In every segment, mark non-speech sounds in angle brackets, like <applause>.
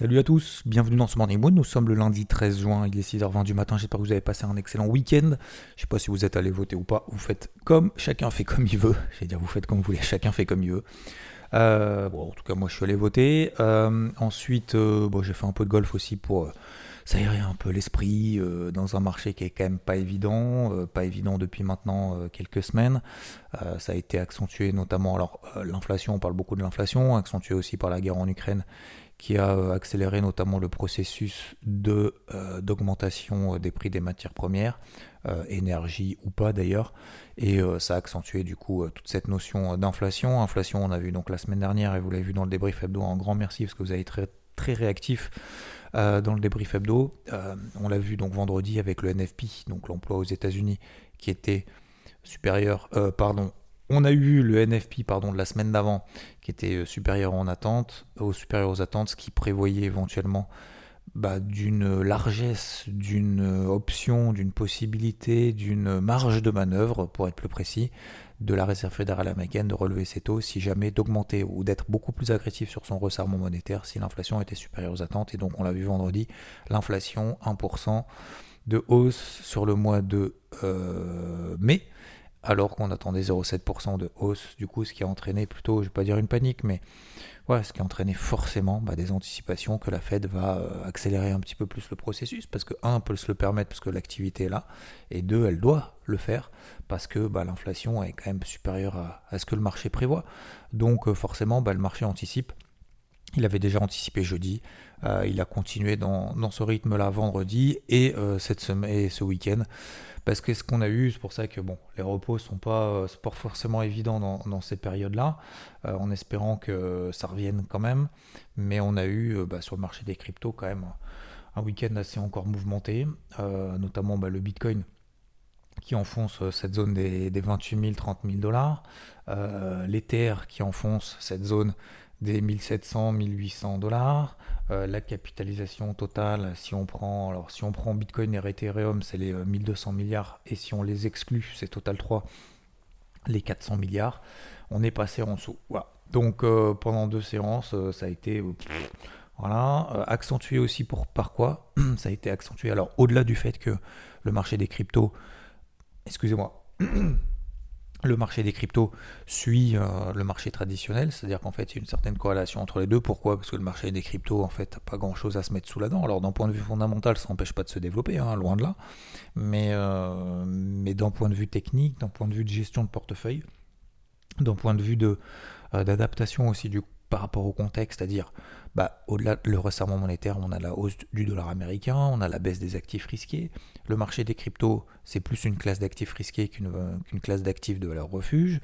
Salut à tous, bienvenue dans ce Morning Moon. Nous sommes le lundi 13 juin, il est 6h20 du matin. J'espère que vous avez passé un excellent week-end. Je sais pas si vous êtes allé voter ou pas. Vous faites comme chacun fait comme il veut. <laughs> Je vais dire, vous faites comme vous voulez, chacun fait comme il veut. Euh, bon, en tout cas, moi je suis allé voter. Euh, ensuite, euh, j'ai fait un peu de golf aussi pour s'aérer un peu l'esprit dans un marché qui est quand même pas évident, pas évident depuis maintenant quelques semaines. Ça a été accentué notamment, alors l'inflation, on parle beaucoup de l'inflation, accentué aussi par la guerre en Ukraine qui a accéléré notamment le processus de euh, d'augmentation euh, des prix des matières premières, euh, énergie ou pas d'ailleurs, et ça a accentué du coup toute cette notion d'inflation. Inflation, on a vu donc la semaine dernière et vous l'avez vu dans le débrief hebdo. Un grand merci parce que vous avez été très très réactif dans le débrief hebdo. On l'a vu donc vendredi avec le NFP, donc l'emploi aux États-Unis, qui était supérieur, pardon, on a eu le NFP pardon, de la semaine d'avant qui était euh, supérieur en attente, supérieur aux attentes, ce qui prévoyait éventuellement bah, d'une largesse, d'une euh, option, d'une possibilité, d'une marge de manœuvre, pour être plus précis, de la réserve fédérale américaine de relever ses taux si jamais d'augmenter ou d'être beaucoup plus agressif sur son resserrement monétaire si l'inflation était supérieure aux attentes. Et donc on l'a vu vendredi, l'inflation 1% de hausse sur le mois de euh, mai alors qu'on attendait 0,7% de hausse, du coup, ce qui a entraîné plutôt, je vais pas dire une panique, mais voilà, ce qui a entraîné forcément bah, des anticipations que la Fed va euh, accélérer un petit peu plus le processus, parce que, un, peut se le permettre parce que l'activité est là, et deux, elle doit le faire, parce que bah, l'inflation est quand même supérieure à, à, ce que le marché prévoit. Donc, euh, forcément, bah, le marché anticipe. Il avait déjà anticipé jeudi, euh, il a continué dans, ce rythme-là vendredi et, euh, cette semaine, et ce week-end. Parce que ce qu'on a eu, c'est pour ça que bon, les repos sont pas, euh, forcément évidents dans, dans ces périodes-là, en espérant que ça revienne quand même. Mais on a eu bah, sur le marché des cryptos quand même un week-end assez encore mouvementé, notamment bah, le Bitcoin qui enfonce cette zone des, des 28 000, 30 000 dollars, l'Ether qui enfonce cette zone des 1700, 1800 dollars. Euh, la capitalisation totale, si on prend, alors si on prend Bitcoin et Ethereum, c'est les 1200 milliards, et si on les exclut, c'est Total 3, les 400 milliards. On est passé en dessous. Donc euh, pendant deux séances, euh, ça a été voilà, accentué aussi pour par quoi <clears throat> Ça a été accentué. Alors au-delà du fait que le marché des cryptos, excusez-moi <clears throat> le marché des cryptos suit euh, le marché traditionnel, c'est-à-dire qu'en fait il y a une certaine corrélation entre les deux. Pourquoi? Parce que le marché des cryptos en fait n'a pas grand-chose à se mettre sous la dent. Alors d'un point de vue fondamental, ça n'empêche pas de se développer, hein, loin de là. Mais, euh, mais d'un point de vue technique, d'un point de vue de gestion de portefeuille, d'un point de vue euh, d'adaptation aussi du par rapport au contexte, c'est-à-dire bah, au-delà de le resserrement monétaire, on a la hausse du dollar américain, on a la baisse des actifs risqués. Le marché des cryptos, c'est plus une classe d'actifs risqués qu'une qu'une classe d'actifs de valeur refuge.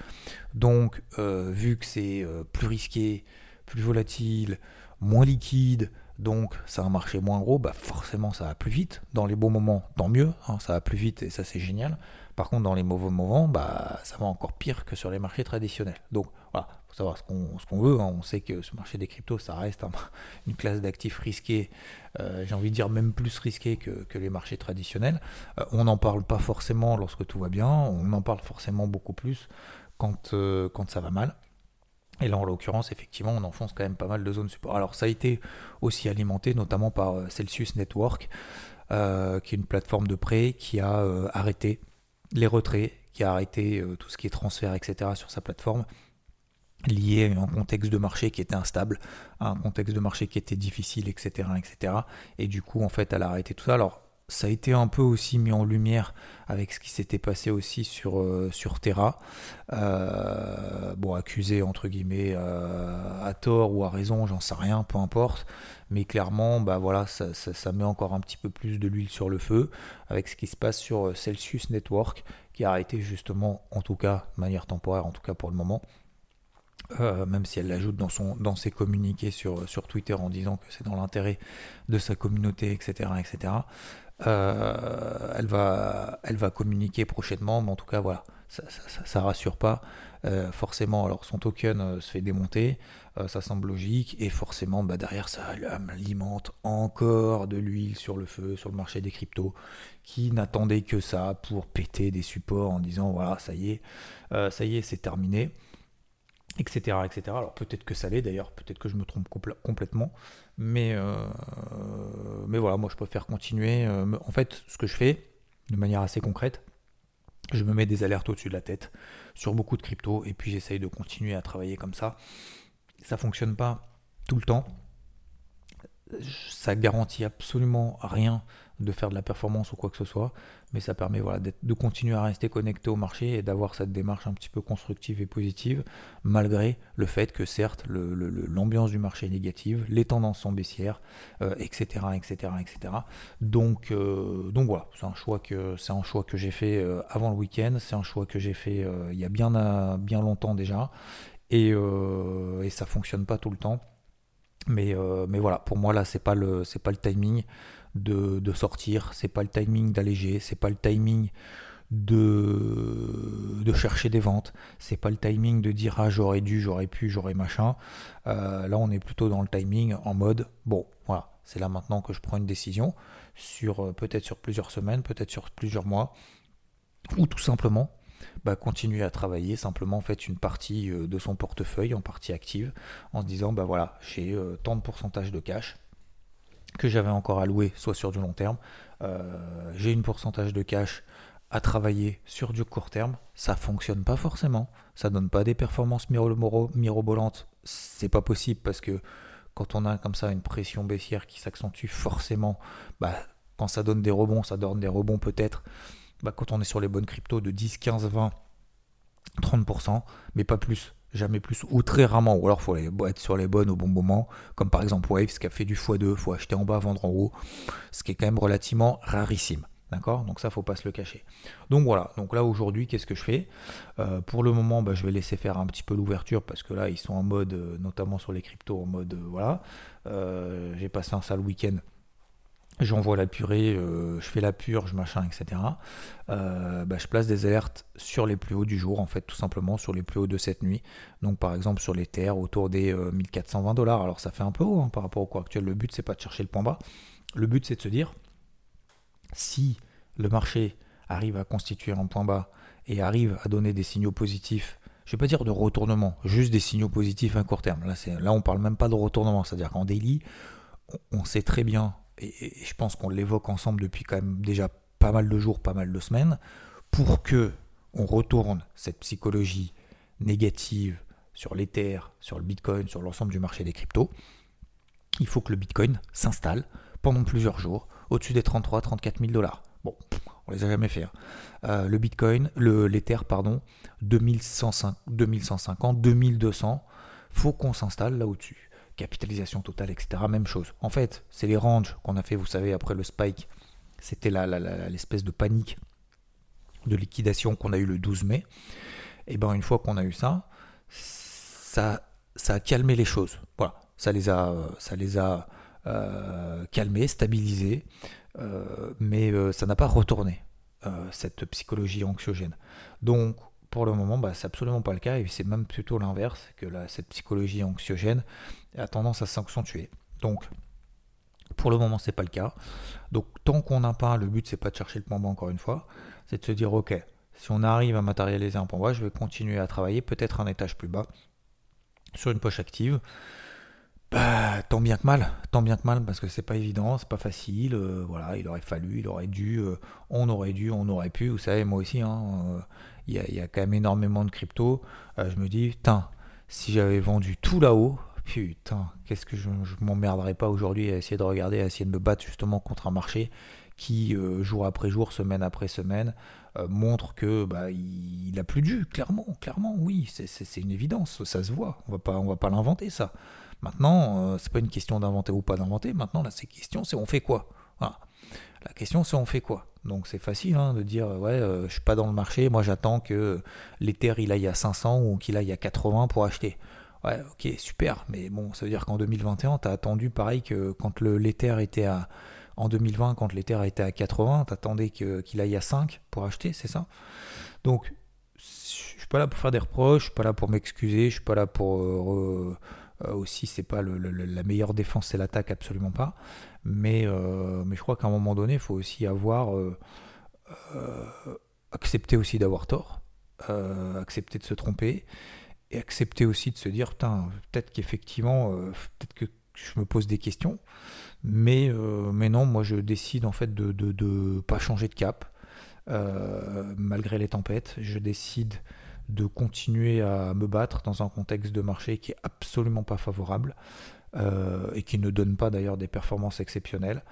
Donc, euh, vu que c'est euh, plus risqué, plus volatile, moins liquide, donc c'est un marché moins gros, bah forcément ça va plus vite. Dans les bons moments, tant mieux, hein, ça va plus vite et ça c'est génial. Par contre, dans les mauvais moments, bah, ça va encore pire que sur les marchés traditionnels. Donc voilà, savoir ce qu'on veut. Hein. On sait que ce marché des cryptos, ça reste un, <laughs> une classe d'actifs risqués, euh, j'ai envie de dire même plus risqué que, que les marchés traditionnels. Euh, on n'en parle pas forcément lorsque tout va bien, on en parle forcément beaucoup plus quand, euh, quand ça va mal. Et là, en l'occurrence, effectivement, on enfonce quand même pas mal de zones support. Alors, ça a été aussi alimenté notamment par Celsius Network, qui est une plateforme de prêt qui a arrêté les retraits, qui a arrêté tout ce qui est transfert, etc. sur sa plateforme, lié à un contexte de marché qui était instable, à un contexte de marché qui était difficile, etc. etc. Et du coup, en fait, elle a arrêté tout ça. Alors, ça a été un peu aussi mis en lumière avec ce qui s'était passé aussi sur, euh, Terra. Euh, bon, accusé entre guillemets euh, à tort ou à raison, j'en sais rien, peu importe. Mais clairement, bah voilà, ça, ça, ça, met encore un petit peu plus de l'huile sur le feu avec ce qui se passe sur Celsius Network, qui a arrêté justement, en tout cas de manière temporaire, en tout cas pour le moment, Euh, même si elle l'ajoute dans, dans ses communiqués sur, sur Twitter en disant que c'est dans l'intérêt de sa communauté, etc. etc. Euh, elle, va, elle va communiquer prochainement, mais en tout cas, voilà, ça, ça, rassure pas. Euh, forcément, alors son token se fait démonter, ça semble logique, et forcément, bah, derrière, ça alimente encore de l'huile sur le feu, sur le marché des cryptos, qui n'attendait que ça pour péter des supports en disant voilà, ça y est, ça y est, c'est terminé etc. etc. Alors peut-être que ça l'est d'ailleurs, peut-être que je me trompe complètement, mais, euh, mais voilà, moi je préfère continuer. Euh, en fait, ce que je fais, de manière assez concrète, je me mets des alertes au-dessus de la tête sur beaucoup de crypto, et puis j'essaye de continuer à travailler comme ça. Ça fonctionne pas tout le temps, ça garantit absolument rien de faire de la performance ou quoi que ce soit, mais ça permet voilà, de continuer à rester connecté au marché et d'avoir cette démarche un petit peu constructive et positive, malgré le fait que certes l'ambiance du marché est négative, les tendances sont baissières, etc., etc., etc. Donc, euh, donc voilà, c'est un choix que c'est un choix que j'ai fait euh, avant le week-end, c'est un choix que j'ai fait euh, il y a bien, bien longtemps déjà, et, et ça fonctionne pas tout le temps. Mais, euh, mais voilà, pour moi là, c'est pas le c'est pas le timing de, de sortir, c'est pas le timing d'alléger, c'est pas le timing de, de chercher des ventes, c'est pas le timing de dire ah j'aurais dû, j'aurais pu, j'aurais machin. Euh, là, on est plutôt dans le timing en mode bon, voilà, c'est là maintenant que je prends une décision sur euh, peut-être sur plusieurs semaines, peut-être sur plusieurs mois, ou tout simplement bah, continuer à travailler, simplement fait une partie euh, de son portefeuille en partie active, en se disant bah voilà, j'ai euh, tant de pourcentage de cash que j'avais encore à louer, soit sur du long terme, euh, j'ai une pourcentage de cash à travailler sur du court terme, ça fonctionne pas forcément, ça donne pas des performances mirobolantes, c'est pas possible parce que quand on a comme ça une pression baissière qui s'accentue forcément, bah, quand ça donne des rebonds, ça donne des rebonds peut-être, bah, quand on est sur les bonnes cryptos de 10, 15, 20, 30%, mais pas plus, jamais plus, ou très rarement, ou alors il faut être sur les bonnes au bon moment, comme par exemple Waves qui a fait du x2, il faut acheter en bas, vendre en haut, ce qui est quand même relativement rarissime. D'accord? Donc ça, faut pas se le cacher. Donc voilà, donc là aujourd'hui, qu'est-ce que je fais? Euh, Pour le moment, bah, je vais laisser faire un petit peu l'ouverture parce que là, ils sont en mode, euh, notamment sur les cryptos, en mode, euh, voilà. J'ai passé un sale week-end j'envoie la purée, euh, je fais la purge, machin, etc. Euh, bah, je place des alertes sur les plus hauts du jour, en fait, tout simplement sur les plus hauts de cette nuit. Donc, par exemple, sur les terres autour des 1420 euh, dollars. Alors, ça fait un peu haut hein, par rapport au cours actuel. Le but, c'est pas de chercher le point bas. Le but, c'est de se dire si le marché arrive à constituer un point bas et arrive à donner des signaux positifs. Je ne vais pas dire de retournement, juste des signaux positifs à court terme. Là, là on parle même pas de retournement, c'est-à-dire qu'en daily, on sait très bien et, je pense qu'on l'évoque ensemble depuis quand même déjà pas mal de jours, pas mal de semaines, pour que on retourne cette psychologie négative sur l'Ether, sur le Bitcoin, sur l'ensemble du marché des cryptos, il faut que le Bitcoin s'installe pendant plusieurs jours au-dessus des 33 34 000 dollars. Bon, on les a jamais fait. Hein. Euh, le Bitcoin, le l'Ether, pardon, 2150, 2200, faut qu'on s'installe là au-dessus capitalisation totale, etc. Même chose. En fait, c'est les ranges qu'on a fait, vous savez, après le spike. C'était l'espèce de panique de liquidation qu'on a eu le 12 mai. Et bien, une fois qu'on a eu ça, ça, a calmé les choses. Voilà, ça les a, ça les a euh, calmés, stabilisés, euh, mais euh, ça n'a pas retourné cette psychologie anxiogène. Donc, pour le moment, bah, c'est absolument pas le cas, et c'est même plutôt l'inverse, que cette psychologie anxiogène a tendance à s'accentuer. Donc, pour le moment, c'est pas le cas. Donc, tant qu'on n'a pas, le but c'est pas de chercher le point bas encore une fois, c'est de se dire, ok, si on arrive à matérialiser un point bas, je vais continuer à travailler, peut-être un étage plus bas, sur une poche active. Bah, tant bien que mal, tant bien que mal, parce que c'est pas évident, c'est pas facile. Euh, voilà, il aurait fallu, il aurait dû, euh, on aurait dû, on aurait pu. Vous savez, moi aussi, hein, euh, il y, a, quand même énormément de crypto. Euh, je me dis, putain, si j'avais vendu tout là-haut, putain, qu'est-ce que je, je m'emmerderais pas aujourd'hui à essayer de regarder, à essayer de me battre justement contre un marché qui, euh, jour après jour, semaine après semaine, euh, montre que bah, il, a plus dû, clairement, clairement, oui, c'est une évidence, ça se voit, on va pas, on va pas l'inventer ça. Maintenant, c'est pas une question d'inventer ou pas d'inventer, maintenant, là, c'est question, c'est on fait quoi? La question, c'est on fait quoi? Donc c'est facile hein, de dire ouais, euh, je suis pas dans le marché, moi j'attends que l'Ether il aille à 500 ou qu'il aille à 80 pour acheter. Ouais, ok, super, mais bon, ça veut dire qu'en 2021, tu as attendu pareil que quand l'Ether était à. En 2020, quand l'Ether était à 80, tu attendais qu'il aille à 5 pour acheter, c'est ça? Donc, je suis pas là pour faire des reproches, je suis pas là pour m'excuser, je suis pas là pour. Euh, euh, aussi, c'est pas la meilleure défense, c'est l'attaque, absolument pas. Mais, euh, mais je crois qu'à un moment donné, il faut aussi avoir. accepter aussi d'avoir tort, accepter de se tromper et accepter aussi de se dire putain peut-être qu'effectivement euh, peut-être que je me pose des questions mais euh, mais non moi je décide en fait de de, pas changer de cap euh, malgré les tempêtes je décide de continuer à me battre dans un contexte de marché qui est absolument pas favorable et qui ne donne pas d'ailleurs des performances exceptionnelles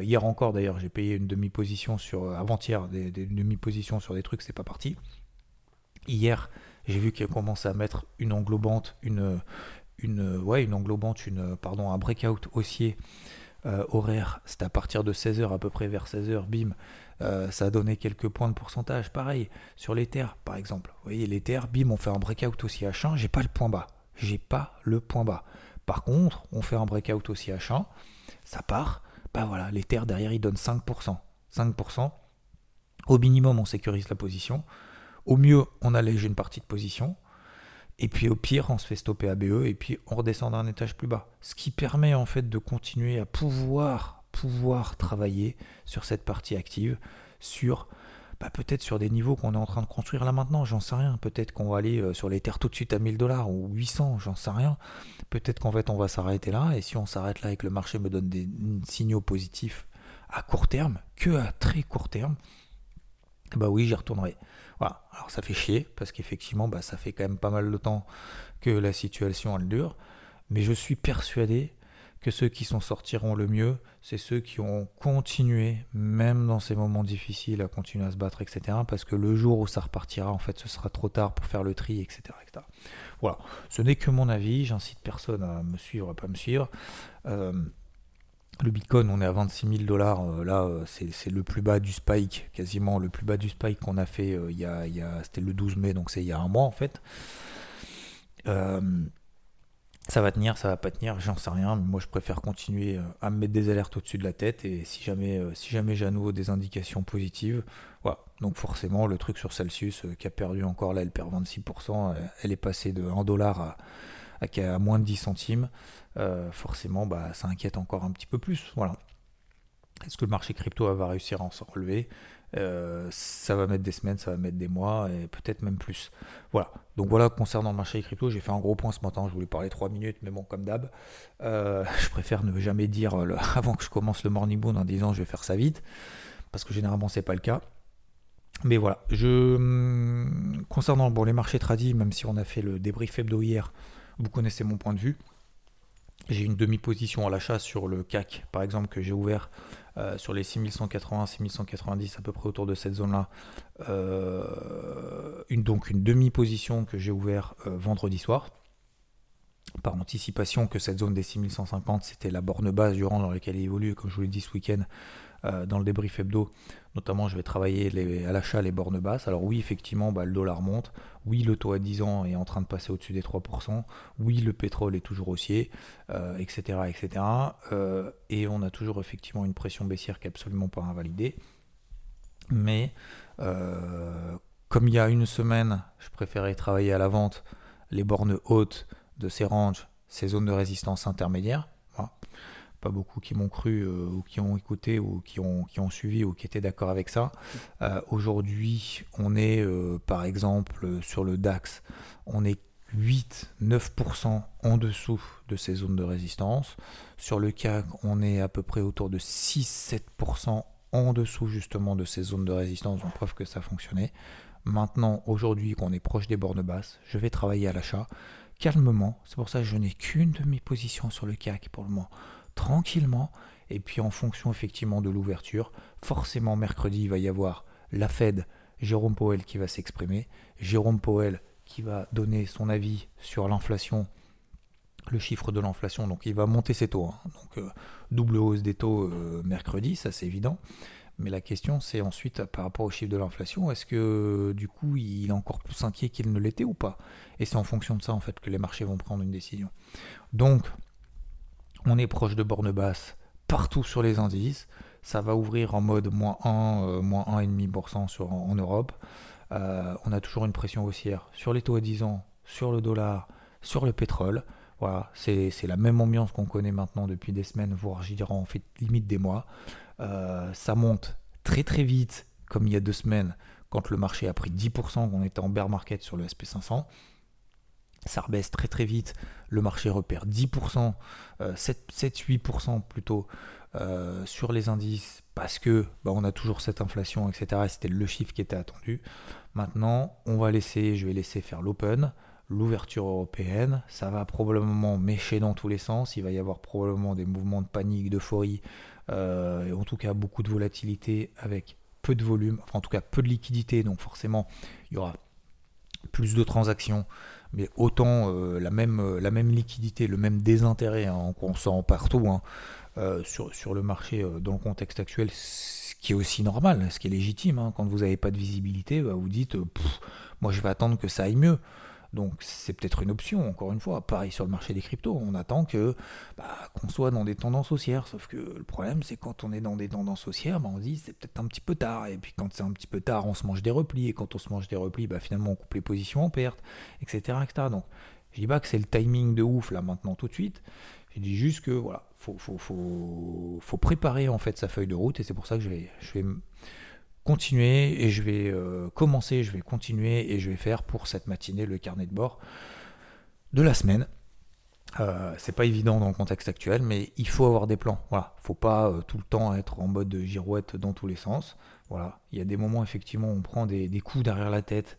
hier encore d'ailleurs j'ai payé une demi-position sur avant-hier des, demi-positions sur des trucs c'est pas parti hier j'ai vu qu'elle commençait à mettre une englobante, une, une, ouais, une englobante, une, pardon, un breakout haussier euh, horaire. C'était à partir de 16h, à peu près vers 16h, bim. Euh, ça a donné quelques points de pourcentage. Pareil, sur l'Ether, par exemple. Vous voyez, l'Ether, bim, on fait un breakout aussi H1. J'ai pas le point bas. J'ai pas le point bas. Par contre, on fait un breakout aussi H1. Ça part. Bah voilà, l'Ether derrière, il donne 5%. 5%. Au minimum, on sécurise la position. Au mieux, on allège une partie de position. Et puis au pire, on se fait stopper à BE et puis on redescend d'un étage plus bas. Ce qui permet en fait de continuer à pouvoir, pouvoir travailler sur cette partie active, sur peut-être sur des niveaux qu'on est en train de construire là maintenant, j'en sais rien. Peut-être qu'on va aller euh, sur les terres tout de suite à 1000 dollars ou 800, j'en sais rien. Peut-être qu'en fait on va s'arrêter là et si on s'arrête là et que le marché me donne des signaux positifs à court terme, que à très court terme, bah oui, j'y retournerai. Voilà. Alors ça fait chier parce qu'effectivement, bah, ça fait quand même pas mal de temps que la situation elle dure. Mais je suis persuadé que ceux qui s'en sortiront le mieux, c'est ceux qui ont continué, même dans ces moments difficiles, à continuer à se battre, etc. Parce que le jour où ça repartira, en fait, ce sera trop tard pour faire le tri, etc. Voilà. Ce n'est que mon avis. J'incite personne à me suivre, à pas me suivre. Euh, le Bitcoin, on est à 26 000 dollars. Euh, là, euh, c'est le plus bas du spike, quasiment le plus bas du spike qu'on a fait euh, il y a, c'était le 12 mai, donc c'est il y a un mois en fait. Ça va tenir, ça va pas tenir, j'en sais rien. Mais moi, je préfère continuer à me mettre des alertes au-dessus de la tête et si jamais, si jamais j'ai à nouveau des indications positives, voilà. Donc forcément, le truc sur Celsius qui a perdu encore là, elle perd 26%, elle est passée de 1 dollar à moins de 10 centimes, euh, forcément, bah, ça inquiète encore un petit peu plus. Voilà. Est-ce que le marché crypto va réussir à s'en relever? Euh, Ça va mettre des semaines, ça va mettre des mois et peut-être même plus. Voilà. Donc voilà, concernant le marché crypto, j'ai fait un gros point ce matin. Je voulais parler 3 minutes, mais bon, comme d'hab, euh, <laughs> je préfère ne jamais dire <laughs> avant que je commence le morning moon en disant je vais faire ça vite, parce que généralement c'est pas le cas. Mais voilà, je hum, concernant bon, les marchés tradis, même si on a fait le débrief hebdo hier, vous connaissez mon point de vue. J'ai une demi-position à l'achat sur le CAC, par exemple, que j'ai ouvert euh, sur les 6180, 6190, à peu près autour de cette zone-là. Euh, une, donc une demi-position que j'ai ouvert euh, vendredi soir. Par anticipation que cette zone des 6150, c'était la borne basse du rang dans laquelle il évolue, comme je vous l'ai dit ce week-end, dans le débrief hebdo, notamment je vais travailler à l'achat les bornes basses. Alors oui, effectivement, bah, le dollar monte. Oui, le taux à 10 ans est en train de passer au-dessus des 3%. Oui, le pétrole est toujours haussier, etc. Euh, etc. Euh, et on a toujours effectivement une pression baissière qui n'est absolument pas invalidée. Mais comme il y a une semaine, je préférais travailler à la vente les bornes hautes de ces ranges, ces zones de résistance intermédiaires pas beaucoup qui m'ont cru euh, ou qui ont écouté ou qui ont, qui ont suivi ou qui étaient d'accord avec ça. Euh, aujourd'hui, on est euh, par exemple sur le DAX, on est 8-9% en dessous de ces zones de résistance. Sur le CAC, on est à peu près autour de 6-7% en dessous justement de ces zones de résistance, donc preuve que ça fonctionnait. Maintenant, aujourd'hui qu'on est proche des bornes basses, je vais travailler à l'achat calmement. C'est pour ça que je n'ai qu'une demi-position sur le CAC pour le moment tranquillement. Et puis en fonction effectivement de l'ouverture, forcément mercredi, il va y avoir la Fed, Jérôme Powell qui va s'exprimer. Jérôme Powell qui va donner son avis sur l'inflation, le chiffre de l'inflation. Donc il va monter ses taux. Hein. Donc euh, double hausse des taux euh, mercredi, ça c'est évident. Mais la question, c'est ensuite par rapport au chiffre de l'inflation, est-ce que du coup il est encore plus inquiet qu'il ne l'était ou pas? Et c'est en fonction de ça en fait que les marchés vont prendre une décision. Donc, on est proche de borne basse partout sur les indices. Ça va ouvrir en mode moins 1, euh, moins 1,5% sur, en, Europe. Euh, on a toujours une pression haussière sur les taux à 10 ans, sur le dollar, sur le pétrole. Voilà, c'est la même ambiance qu'on connaît maintenant depuis des semaines, voire j'y dirais en fait limite des mois. Euh, ça monte très très vite, comme il y a deux semaines, quand le marché a pris 10%, qu'on était en bear market sur le SP500. Ça rebaisse très très vite, le marché repère 10%, 7-8% plutôt euh, sur les indices parce que bah, on a toujours cette inflation, etc. C'était le chiffre qui était attendu. Maintenant, on va laisser, je vais laisser faire l'open l'ouverture européenne. Ça va probablement mécher dans tous les sens. Il va y avoir probablement des mouvements de panique, d'euphorie, euh, et en tout cas beaucoup de volatilité avec peu de volume, enfin en tout cas peu de liquidité. Donc forcément, il y aura plus de transactions, mais autant euh, la, même, euh, la même liquidité, le même désintérêt hein, qu'on sent partout hein, sur, sur le marché dans le contexte actuel, ce qui est aussi normal, ce qui est légitime. Hein. quand vous n'avez pas de visibilité, bah, vous dites, moi je vais attendre que ça aille mieux. Donc c'est peut-être une option, encore une fois. Pareil sur le marché des cryptos, on attend que bah, qu'on soit dans des tendances haussières. Sauf que le problème, c'est quand on est dans des tendances haussières, bah, on se dit c'est peut-être un petit peu tard. Et puis quand c'est un petit peu tard, on se mange des replis. Et quand on se mange des replis, bah, finalement on coupe les positions en perte, etc. etc. Donc je dis pas que c'est le timing de ouf là maintenant tout de suite. Je dis juste que voilà, faut, faut, faut, faut préparer en fait sa feuille de route. Et c'est pour ça que je vais, je vais continuer et je vais euh, commencer, je vais continuer et je vais faire pour cette matinée le carnet de bord de la semaine. Euh, c'est pas évident dans le contexte actuel, mais il faut avoir des plans. Voilà, faut pas euh, tout le temps être en mode girouette dans tous les sens. Voilà, il y a des moments effectivement où on prend des, coups derrière la tête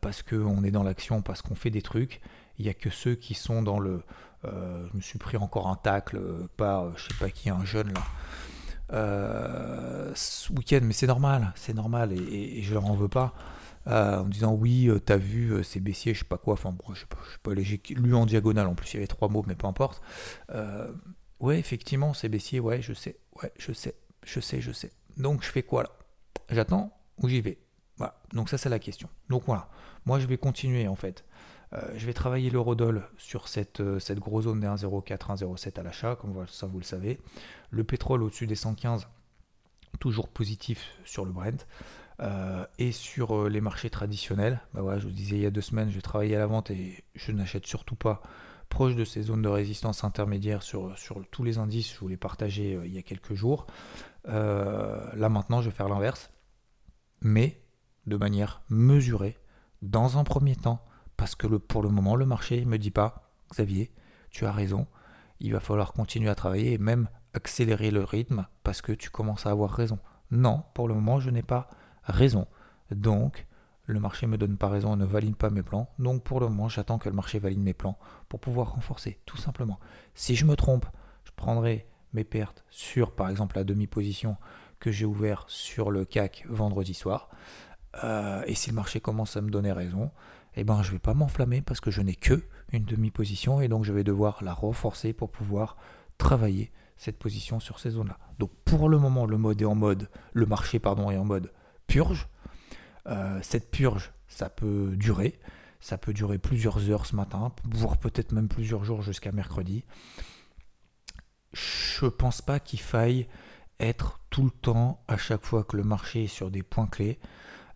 parce qu'on est dans l'action, parce qu'on fait des trucs. Il y a que ceux qui sont dans le. je me suis pris encore un tacle par je sais pas qui, un jeune là. Euh, ce week-end, mais c'est normal, c'est normal, et, je leur en veux pas. Euh, en disant oui, euh, t'as vu, c'est baissier, je sais pas quoi, enfin bon, je sais pas, je lu en diagonale, en plus il y avait trois mots, mais peu importe. ouais, effectivement, c'est baissier, ouais, je sais, ouais, je sais, je sais, je sais. Donc je fais quoi là? J'attends ou j'y vais? Voilà, donc ça c'est la question. Donc voilà, moi je vais continuer en fait. je vais travailler l'eurodoll sur cette, cette grosse zone des 1,04, 1,07 à l'achat, comme ça vous le savez. Le pétrole au-dessus des 115, toujours positif sur le Brent. Euh, et sur euh, les marchés traditionnels, bah je vous disais il y a deux semaines, je vais travailler à la vente et je n'achète surtout pas proche de ces zones de résistance intermédiaires sur, sur tous les indices, je vous les partageais euh, il y a quelques jours. là maintenant, je vais faire l'inverse, mais de manière mesurée, dans un premier temps, parce que pour le moment, le marché ne me dit pas, Xavier, tu as raison, il va falloir continuer à travailler et même accélérer le rythme parce que tu commences à avoir raison. Non, pour le moment, je n'ai pas raison. Donc, le marché ne me donne pas raison et ne valide pas mes plans. Donc, pour le moment, j'attends que le marché valide mes plans pour pouvoir renforcer, tout simplement. Si je me trompe, je prendrai mes pertes sur, par exemple, la demi-position que j'ai ouvert sur le CAC vendredi soir. Euh, et si le marché commence à me donner raison, eh ben, je ne vais pas m'enflammer parce que je n'ai que une demi-position et donc je vais devoir la renforcer pour pouvoir travailler cette position sur ces zones-là. Donc pour le moment, le mode est en mode, le marché pardon est en mode purge. Euh, cette purge, ça peut durer, ça peut durer plusieurs heures ce matin, voire peut-être même plusieurs jours jusqu'à mercredi. Je pense pas qu'il faille être tout le temps, à chaque fois que le marché est sur des points clés,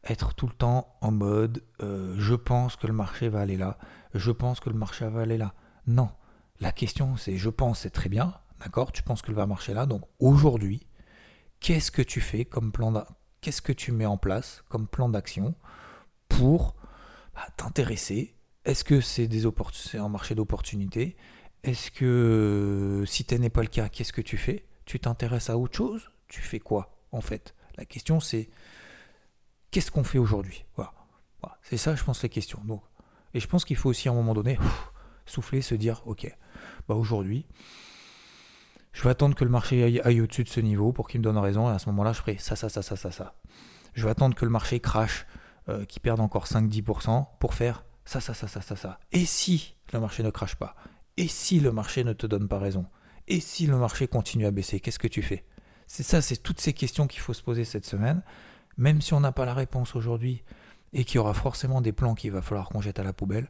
être tout le temps en mode euh, je pense que le marché va aller là, je pense que le marché va aller là. Non, la question c'est je pense c'est très bien, D'accord Tu penses qu'il va marcher là. Donc aujourd'hui, qu'est-ce que tu fais comme plan Qu'est-ce que tu mets en place comme plan d'action pour bah, t'intéresser? Est-ce que c'est des un marché d'opportunités? Est-ce que si ce n'est pas le cas, qu'est-ce que tu fais? Tu t'intéresses à autre chose? Tu fais quoi en fait? La question c'est qu'est-ce qu'on fait aujourd'hui? Voilà. C'est ça, je pense, la question. Donc, et je pense qu'il faut aussi à un moment donné souffler, se dire, ok, bah aujourd'hui, je vais attendre que le marché aille, au-dessus de ce niveau pour qu'il me donne raison, et à ce moment-là, je ferai ça, ça, ça, ça, ça, ça. Je vais attendre que le marché crache, euh, qu'il perde encore 5-10% pour faire ça, ça, ça, ça, ça, ça. Et si le marché ne crache pas? Et si le marché ne te donne pas raison? Et si le marché continue à baisser? Qu'est-ce que tu fais? C'est ça, c'est toutes ces questions qu'il faut se poser cette semaine. Même si on n'a pas la réponse aujourd'hui et qu'il y aura forcément des plans qu'il va falloir qu'on jette à la poubelle,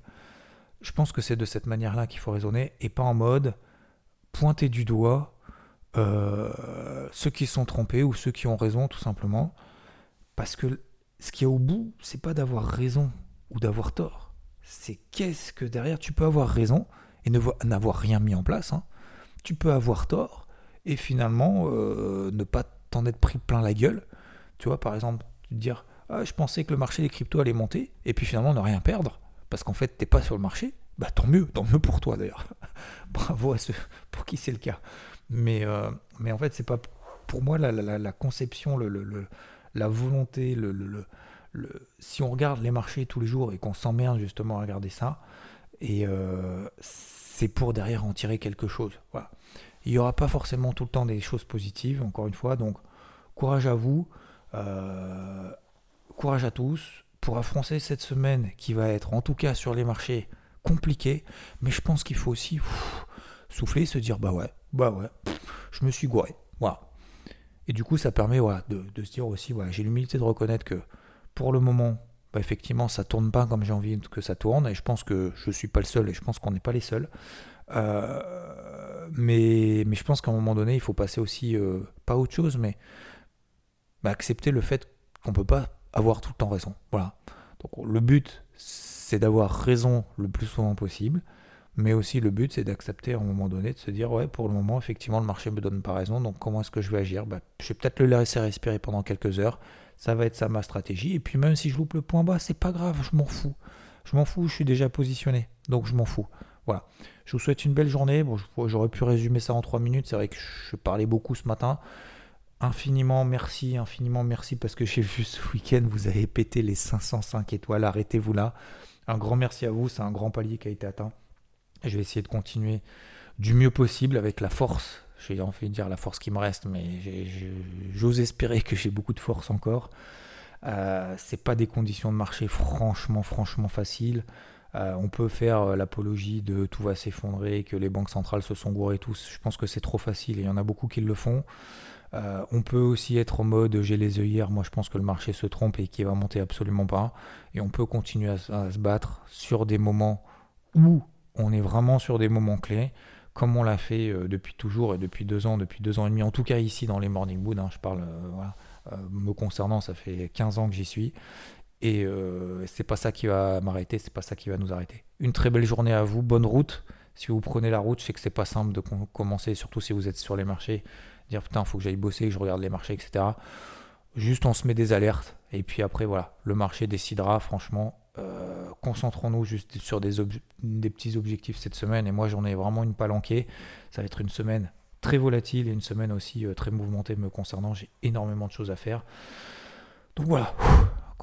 je pense que c'est de cette manière-là qu'il faut raisonner et pas en mode pointer du doigt euh, ceux qui sont trompés ou ceux qui ont raison, tout simplement. Parce que ce qui est au bout, c'est pas d'avoir raison ou d'avoir tort. C'est qu'est-ce que derrière tu peux avoir raison et n'avoir rien mis en place. Hein. Tu peux avoir tort et finalement euh, ne pas t'en être pris plein la gueule. Tu vois, par exemple, dire ah, je pensais que le marché des cryptos allait monter et puis finalement ne rien perdre parce qu'en fait t'es pas sur le marché. Bah tant mieux, tant mieux pour toi d'ailleurs. <laughs> Bravo à ceux pour qui c'est le cas. Mais, euh, mais en fait, c'est pas pour moi la, conception, le, la volonté, le, si on regarde les marchés tous les jours et qu'on s'emmerde justement à regarder ça, et euh, c'est pour derrière en tirer quelque chose. Voilà. Il n'y aura pas forcément tout le temps des choses positives, encore une fois, donc courage à vous, euh, courage à tous pour affronter cette semaine qui va être en tout cas sur les marchés compliquée, mais je pense qu'il faut aussi souffler, se dire bah ouais, bah ouais, je me suis gouré. Voilà. Et du coup, ça permet voilà, de, se dire aussi, voilà, j'ai l'humilité de reconnaître que pour le moment, bah, effectivement, ça tourne pas comme j'ai envie que ça tourne, et je pense que je suis pas le seul, et je pense qu'on n'est pas les seuls. Euh, mais, mais je pense qu'à un moment donné, il faut passer aussi, euh, pas autre chose, mais bah, accepter le fait qu'on peut pas avoir tout le temps raison. Voilà. Donc le but, c'est d'avoir raison le plus souvent possible. Mais aussi le but, c'est d'accepter à un moment donné, de se dire, ouais, pour le moment, effectivement, le marché me donne pas raison, donc comment est-ce que je vais agir? Bah, Je vais peut-être le laisser respirer pendant quelques heures, ça va être ça ma stratégie, et puis même si je loupe le point bas, c'est pas grave, je m'en fous. Je m'en fous, je suis déjà positionné, donc je m'en fous. Voilà. Je vous souhaite une belle journée. Bon, j'aurais pu résumer ça en trois minutes, c'est vrai que je parlais beaucoup ce matin. Infiniment merci, infiniment merci parce que j'ai vu ce week-end, vous avez pété les 505 étoiles, arrêtez-vous là. Un grand merci à vous, c'est un grand palier qui a été atteint. Je vais essayer de continuer du mieux possible avec la force. J'ai envie de dire la force qui me reste, mais j'ose espérer que j'ai beaucoup de force encore. Euh, c'est pas des conditions de marché franchement, franchement faciles. Euh, on peut faire euh, l'apologie de tout va s'effondrer, que les banques centrales se sont gourées tous. Je pense que c'est trop facile et il y en a beaucoup qui le font. Euh, on peut aussi être en mode j'ai les œillères, moi je pense que le marché se trompe et qu'il va monter absolument pas. Et on peut continuer à, se battre sur des moments où on est vraiment sur des moments clés, comme on l'a fait euh, depuis toujours et depuis deux ans, depuis deux ans et demi, en tout cas ici dans les Morning Wood, hein, je parle euh, me concernant, ça fait 15 ans que j'y suis. Et c'est pas ça qui va m'arrêter, c'est pas ça qui va nous arrêter. Une très belle journée à vous, bonne route. Si vous prenez la route, je sais que c'est pas simple de commencer, surtout si vous êtes sur les marchés dire putain, faut que j'aille bosser, que je regarde les marchés, etc. Juste on se met des alertes et puis après voilà, le marché décidera. Franchement, euh, concentrons-nous juste sur des, petits objectifs cette semaine. Et moi j'en ai vraiment une palanquée. Ça va être une semaine très volatile et une semaine aussi euh, très mouvementée me concernant. J'ai énormément de choses à faire. Donc voilà,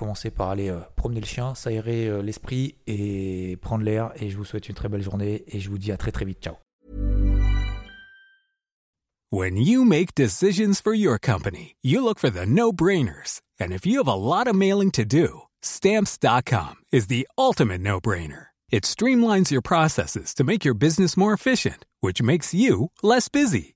commencer par aller euh, promener le chien, s'aérer l'esprit et prendre l'air. Et je vous souhaite une très belle journée et je vous dis à très très vite. Ciao. When you make decisions for your company, you look for the no-brainers. And if you have a lot of mailing to do, stamps.com is the ultimate no-brainer. It streamlines your processes to make your business more efficient, which makes you less busy.